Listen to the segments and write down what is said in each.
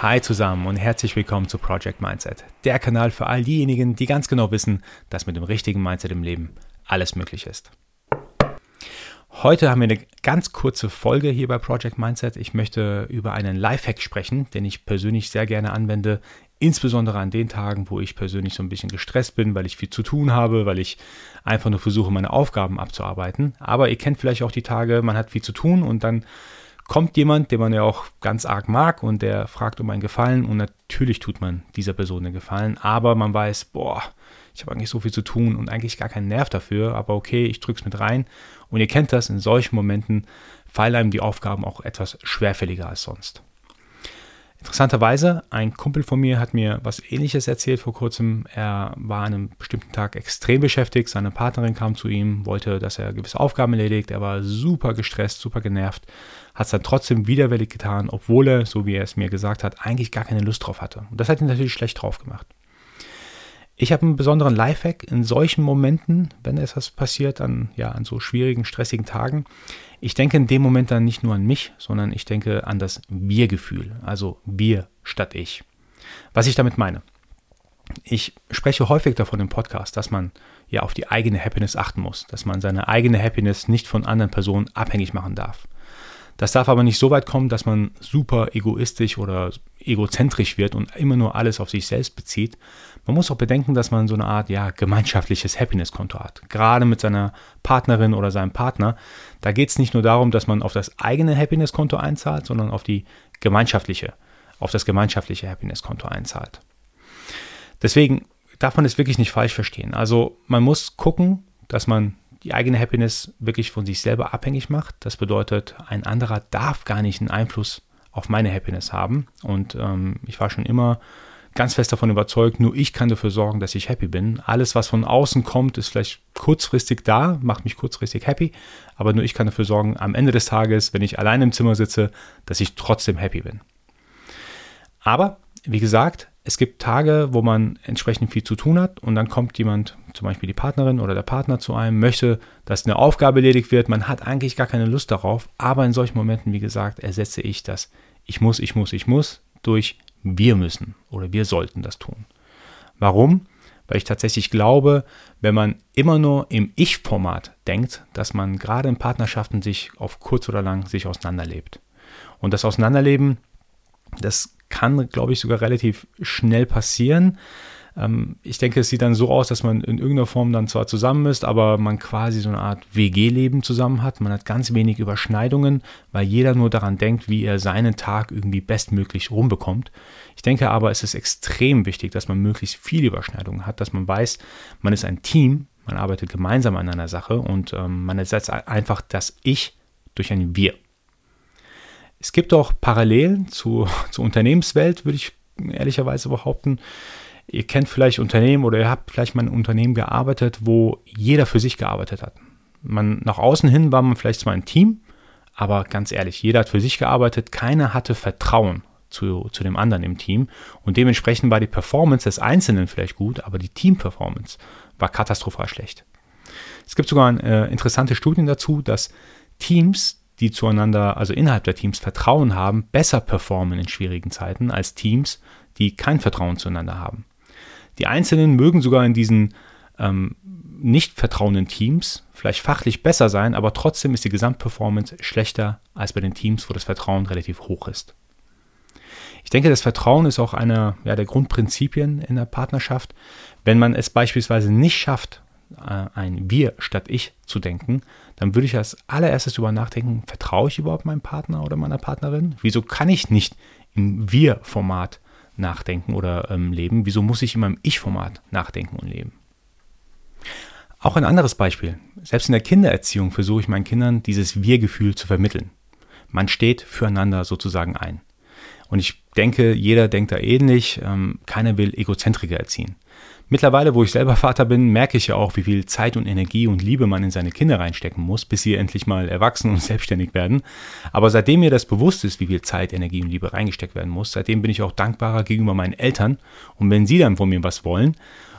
Hi zusammen und herzlich willkommen zu Project Mindset, der Kanal für all diejenigen, die ganz genau wissen, dass mit dem richtigen Mindset im Leben alles möglich ist. Heute haben wir eine ganz kurze Folge hier bei Project Mindset. Ich möchte über einen Lifehack sprechen, den ich persönlich sehr gerne anwende, insbesondere an den Tagen, wo ich persönlich so ein bisschen gestresst bin, weil ich viel zu tun habe, weil ich einfach nur versuche, meine Aufgaben abzuarbeiten. Aber ihr kennt vielleicht auch die Tage, man hat viel zu tun und dann kommt jemand, den man ja auch ganz arg mag und der fragt um einen Gefallen und natürlich tut man dieser Person einen Gefallen, aber man weiß, boah, ich habe eigentlich so viel zu tun und eigentlich gar keinen Nerv dafür, aber okay, ich drücke es mit rein und ihr kennt das, in solchen Momenten fallen einem die Aufgaben auch etwas schwerfälliger als sonst. Interessanterweise, ein Kumpel von mir hat mir was ähnliches erzählt vor kurzem. Er war an einem bestimmten Tag extrem beschäftigt. Seine Partnerin kam zu ihm, wollte, dass er gewisse Aufgaben erledigt. Er war super gestresst, super genervt, hat es dann trotzdem widerwillig getan, obwohl er, so wie er es mir gesagt hat, eigentlich gar keine Lust drauf hatte. Und das hat ihn natürlich schlecht drauf gemacht. Ich habe einen besonderen Lifehack in solchen Momenten, wenn etwas passiert, an, ja, an so schwierigen, stressigen Tagen. Ich denke in dem Moment dann nicht nur an mich, sondern ich denke an das Wir-Gefühl, also wir statt ich. Was ich damit meine. Ich spreche häufig davon im Podcast, dass man ja auf die eigene Happiness achten muss, dass man seine eigene Happiness nicht von anderen Personen abhängig machen darf. Das darf aber nicht so weit kommen, dass man super egoistisch oder egozentrisch wird und immer nur alles auf sich selbst bezieht. Man muss auch bedenken, dass man so eine Art ja, gemeinschaftliches Happiness-Konto hat. Gerade mit seiner Partnerin oder seinem Partner. Da geht es nicht nur darum, dass man auf das eigene Happiness-Konto einzahlt, sondern auf die gemeinschaftliche, auf das gemeinschaftliche Happiness-Konto einzahlt. Deswegen darf man es wirklich nicht falsch verstehen. Also man muss gucken, dass man die eigene Happiness wirklich von sich selber abhängig macht. Das bedeutet, ein anderer darf gar nicht einen Einfluss auf meine Happiness haben. Und ähm, ich war schon immer ganz fest davon überzeugt, nur ich kann dafür sorgen, dass ich happy bin. Alles, was von außen kommt, ist vielleicht kurzfristig da, macht mich kurzfristig happy, aber nur ich kann dafür sorgen, am Ende des Tages, wenn ich allein im Zimmer sitze, dass ich trotzdem happy bin. Aber, wie gesagt, es gibt Tage, wo man entsprechend viel zu tun hat und dann kommt jemand, zum Beispiel die Partnerin oder der Partner zu einem, möchte, dass eine Aufgabe erledigt wird. Man hat eigentlich gar keine Lust darauf, aber in solchen Momenten, wie gesagt, ersetze ich das Ich muss, ich muss, ich muss durch wir müssen oder wir sollten das tun. Warum? Weil ich tatsächlich glaube, wenn man immer nur im Ich-Format denkt, dass man gerade in Partnerschaften sich auf kurz oder lang sich auseinanderlebt. Und das Auseinanderleben, das kann, glaube ich, sogar relativ schnell passieren. Ähm, ich denke, es sieht dann so aus, dass man in irgendeiner Form dann zwar zusammen ist, aber man quasi so eine Art WG-Leben zusammen hat. Man hat ganz wenig Überschneidungen, weil jeder nur daran denkt, wie er seinen Tag irgendwie bestmöglich rumbekommt. Ich denke aber, es ist extrem wichtig, dass man möglichst viele Überschneidungen hat, dass man weiß, man ist ein Team, man arbeitet gemeinsam an einer Sache und ähm, man ersetzt einfach das Ich durch ein Wir. Es gibt auch Parallelen zu, zur Unternehmenswelt, würde ich ehrlicherweise behaupten. Ihr kennt vielleicht Unternehmen oder ihr habt vielleicht mal in Unternehmen gearbeitet, wo jeder für sich gearbeitet hat. Man, nach außen hin war man vielleicht zwar ein Team, aber ganz ehrlich, jeder hat für sich gearbeitet, keiner hatte Vertrauen zu, zu dem anderen im Team und dementsprechend war die Performance des Einzelnen vielleicht gut, aber die Team-Performance war katastrophal schlecht. Es gibt sogar äh, interessante Studien dazu, dass Teams, die zueinander, also innerhalb der Teams Vertrauen haben, besser performen in schwierigen Zeiten als Teams, die kein Vertrauen zueinander haben. Die Einzelnen mögen sogar in diesen ähm, nicht vertrauenden Teams vielleicht fachlich besser sein, aber trotzdem ist die Gesamtperformance schlechter als bei den Teams, wo das Vertrauen relativ hoch ist. Ich denke, das Vertrauen ist auch einer ja, der Grundprinzipien in der Partnerschaft. Wenn man es beispielsweise nicht schafft, ein Wir statt Ich zu denken, dann würde ich als allererstes darüber nachdenken, vertraue ich überhaupt meinem Partner oder meiner Partnerin? Wieso kann ich nicht im Wir-Format nachdenken oder ähm, leben? Wieso muss ich immer im Ich-Format nachdenken und leben? Auch ein anderes Beispiel. Selbst in der Kindererziehung versuche ich meinen Kindern dieses Wir-Gefühl zu vermitteln. Man steht füreinander sozusagen ein. Und ich denke, jeder denkt da ähnlich. Ähm, keiner will Egozentriker erziehen. Mittlerweile, wo ich selber Vater bin, merke ich ja auch, wie viel Zeit und Energie und Liebe man in seine Kinder reinstecken muss, bis sie endlich mal erwachsen und selbstständig werden. Aber seitdem mir das bewusst ist, wie viel Zeit, Energie und Liebe reingesteckt werden muss, seitdem bin ich auch dankbarer gegenüber meinen Eltern. Und wenn sie dann von mir was wollen,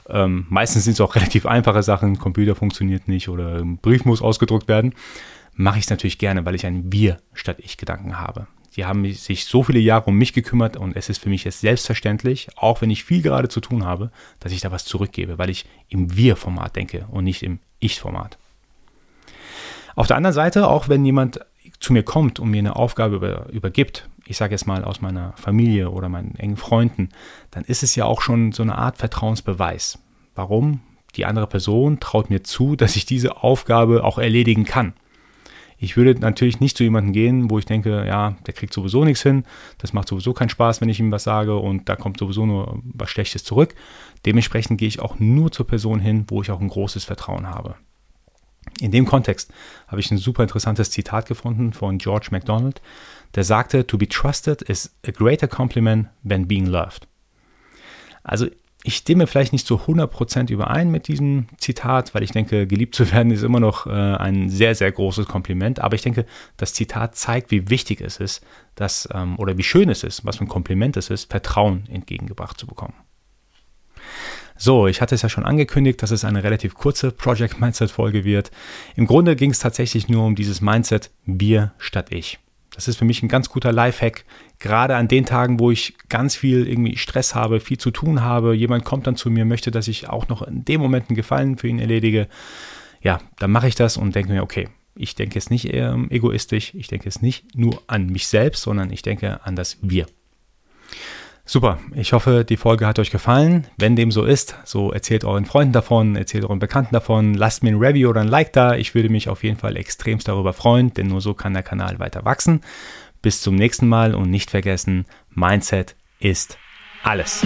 ähm, meistens sind es auch relativ einfache Sachen, Computer funktioniert nicht oder ein Brief muss ausgedruckt werden, mache ich es natürlich gerne, weil ich ein Wir statt Ich Gedanken habe. Die haben sich so viele Jahre um mich gekümmert und es ist für mich jetzt selbstverständlich, auch wenn ich viel gerade zu tun habe, dass ich da was zurückgebe, weil ich im Wir-Format denke und nicht im Ich-Format. Auf der anderen Seite, auch wenn jemand zu mir kommt und mir eine Aufgabe über, übergibt, ich sage jetzt mal aus meiner Familie oder meinen engen Freunden, dann ist es ja auch schon so eine Art Vertrauensbeweis. Warum? Die andere Person traut mir zu, dass ich diese Aufgabe auch erledigen kann. Ich würde natürlich nicht zu jemandem gehen, wo ich denke, ja, der kriegt sowieso nichts hin, das macht sowieso keinen Spaß, wenn ich ihm was sage und da kommt sowieso nur was Schlechtes zurück. Dementsprechend gehe ich auch nur zur Person hin, wo ich auch ein großes Vertrauen habe. In dem Kontext habe ich ein super interessantes Zitat gefunden von George MacDonald, der sagte, To be trusted is a greater compliment than being loved. Also ich stimme vielleicht nicht zu 100% überein mit diesem Zitat, weil ich denke, geliebt zu werden ist immer noch äh, ein sehr, sehr großes Kompliment. Aber ich denke, das Zitat zeigt, wie wichtig es ist, dass, ähm, oder wie schön es ist, was für ein Kompliment es ist, Vertrauen entgegengebracht zu bekommen. So, ich hatte es ja schon angekündigt, dass es eine relativ kurze Project Mindset Folge wird. Im Grunde ging es tatsächlich nur um dieses Mindset wir statt ich. Das ist für mich ein ganz guter Lifehack, gerade an den Tagen, wo ich ganz viel irgendwie Stress habe, viel zu tun habe. Jemand kommt dann zu mir, möchte, dass ich auch noch in dem Moment einen Gefallen für ihn erledige. Ja, dann mache ich das und denke mir, okay, ich denke es nicht ähm, egoistisch, ich denke es nicht nur an mich selbst, sondern ich denke an das Wir. Super, ich hoffe, die Folge hat euch gefallen. Wenn dem so ist, so erzählt euren Freunden davon, erzählt euren Bekannten davon, lasst mir ein Review oder ein Like da. Ich würde mich auf jeden Fall extremst darüber freuen, denn nur so kann der Kanal weiter wachsen. Bis zum nächsten Mal und nicht vergessen, Mindset ist alles.